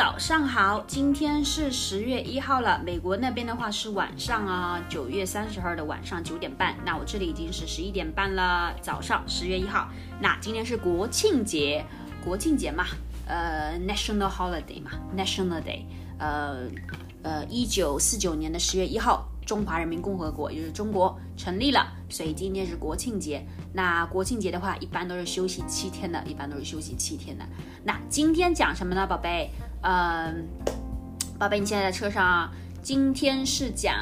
早上好，今天是十月一号了，美国那边的话是晚上啊，九月三十号的晚上九点半，那我这里已经是十一点半了，早上十月一号，那今天是国庆节，国庆节嘛，呃，national holiday 嘛，national day，呃呃，一九四九年的十月一号。中华人民共和国也就是中国成立了，所以今天是国庆节。那国庆节的话，一般都是休息七天的，一般都是休息七天的。那今天讲什么呢，宝贝？嗯，宝贝，你现在在车上啊。今天是讲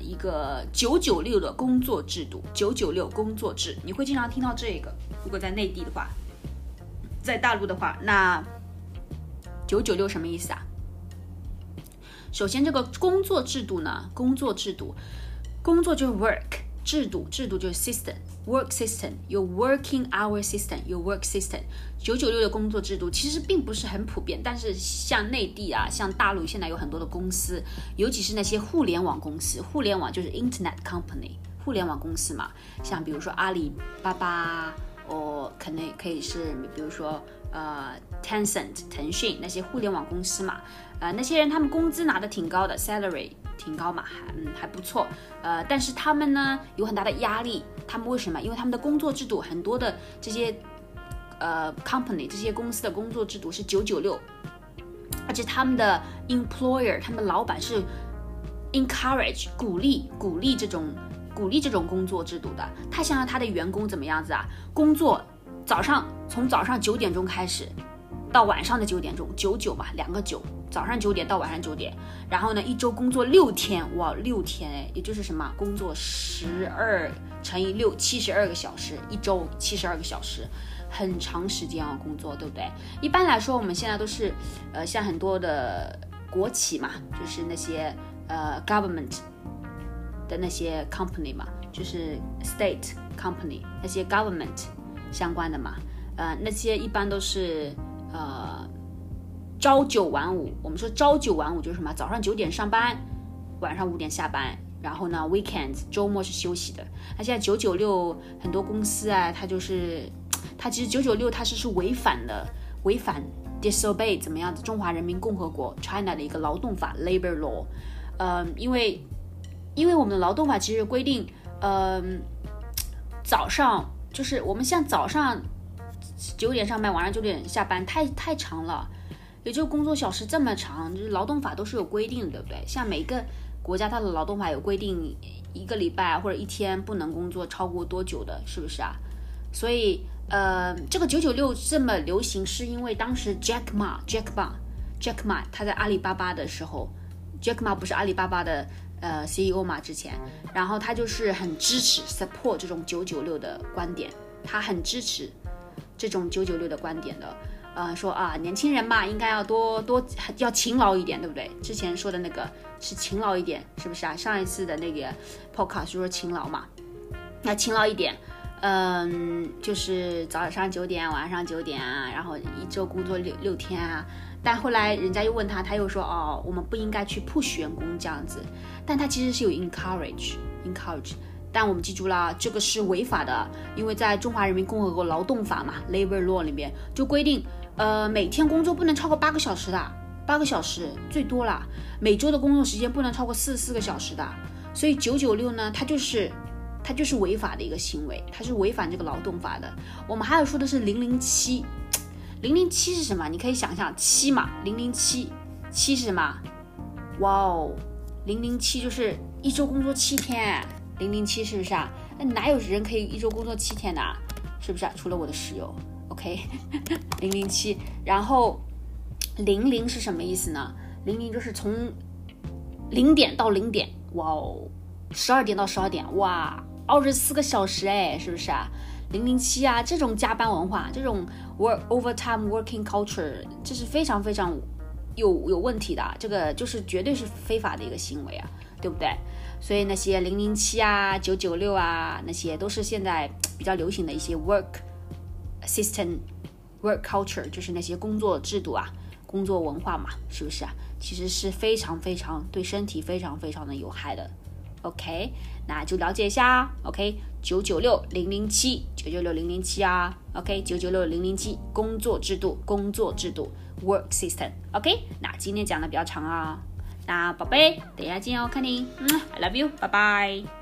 一个九九六的工作制度，九九六工作制，你会经常听到这个。如果在内地的话，在大陆的话，那九九六什么意思啊？首先，这个工作制度呢，工作制度，工作就是 work，制度，制度就是 system，work system，有 working hour system，有 work system。九九六的工作制度其实并不是很普遍，但是像内地啊，像大陆现在有很多的公司，尤其是那些互联网公司，互联网就是 internet company，互联网公司嘛，像比如说阿里巴巴。哦，可能可以是，比如说，呃，Tencent，腾讯那些互联网公司嘛，呃，那些人他们工资拿的挺高的，salary 挺高嘛，还嗯还不错，呃，但是他们呢有很大的压力，他们为什么？因为他们的工作制度很多的这些呃 company 这些公司的工作制度是九九六，而且他们的 employer 他们老板是 encourage 鼓励鼓励这种。鼓励这种工作制度的，他想让他的员工怎么样子啊？工作早上从早上九点钟开始，到晚上的九点钟，九九嘛，两个九，早上九点到晚上九点，然后呢，一周工作六天，哇，六天哎，也就是什么，工作十二乘以六，七十二个小时，一周七十二个小时，很长时间啊，工作，对不对？一般来说，我们现在都是，呃，像很多的国企嘛，就是那些呃 government。的那些 company 嘛，就是 state company 那些 government 相关的嘛，呃，那些一般都是呃朝九晚五。我们说朝九晚五就是什么？早上九点上班，晚上五点下班，然后呢，weekends 周末是休息的。那现在九九六很多公司啊，它就是它其实九九六它是是违反的，违反 disobey 怎么样子？中华人民共和国 China 的一个劳动法 labor law，呃，因为。因为我们的劳动法其实规定，嗯，早上就是我们像早上九点上班，晚上九点下班，太太长了，也就工作小时这么长，就是劳动法都是有规定的，对不对？像每个国家它的劳动法有规定，一个礼拜或者一天不能工作超过多久的，是不是啊？所以，呃，这个九九六这么流行，是因为当时 Jack Ma，Jack Ma，Jack Ma 他在阿里巴巴的时候，Jack Ma 不是阿里巴巴的。呃，CEO 嘛，之前，然后他就是很支持 support 这种九九六的观点，他很支持这种九九六的观点的，呃，说啊，年轻人嘛，应该要多多要勤劳一点，对不对？之前说的那个是勤劳一点，是不是啊？上一次的那个 podcast 说勤劳嘛，那勤劳一点，嗯，就是早上九点，晚上九点啊，然后一周工作六六天啊。但后来人家又问他，他又说哦，我们不应该去 push 员工这样子。但他其实是有 encourage，encourage。但我们记住了，这个是违法的，因为在中华人民共和国劳动法嘛，labor law 里面就规定，呃，每天工作不能超过八个小时的，八个小时最多了。每周的工作时间不能超过四十四个小时的。所以九九六呢，它就是它就是违法的一个行为，它是违反这个劳动法的。我们还有说的是零零七。零零七是什么？你可以想象七嘛，零零七，七是什么？哇哦，零零七就是一周工作七天，零零七是不是啊？那哪有人可以一周工作七天的？啊是不是啊？除了我的室友，OK，零零七。然后零零是什么意思呢？零零就是从零点到零点，哇哦，十二点到十二点，哇，二十四个小时哎，是不是啊？零零七啊，这种加班文化，这种 work overtime working culture，这是非常非常有有问题的，这个就是绝对是非法的一个行为啊，对不对？所以那些零零七啊九九六啊那些都是现在比较流行的一些 work system work culture 就是那些工作制度啊工作文化嘛是不是啊？其实是非常非常对身体非常非常的有害的。Ok 那就了解一下 ok 九九六零零七九九六零零七啊。Ok 九九六零零七工作制度工作制度 work system ok 那今天讲的比较长啊。那宝贝等下见哦看你。嗯 i love you 拜拜。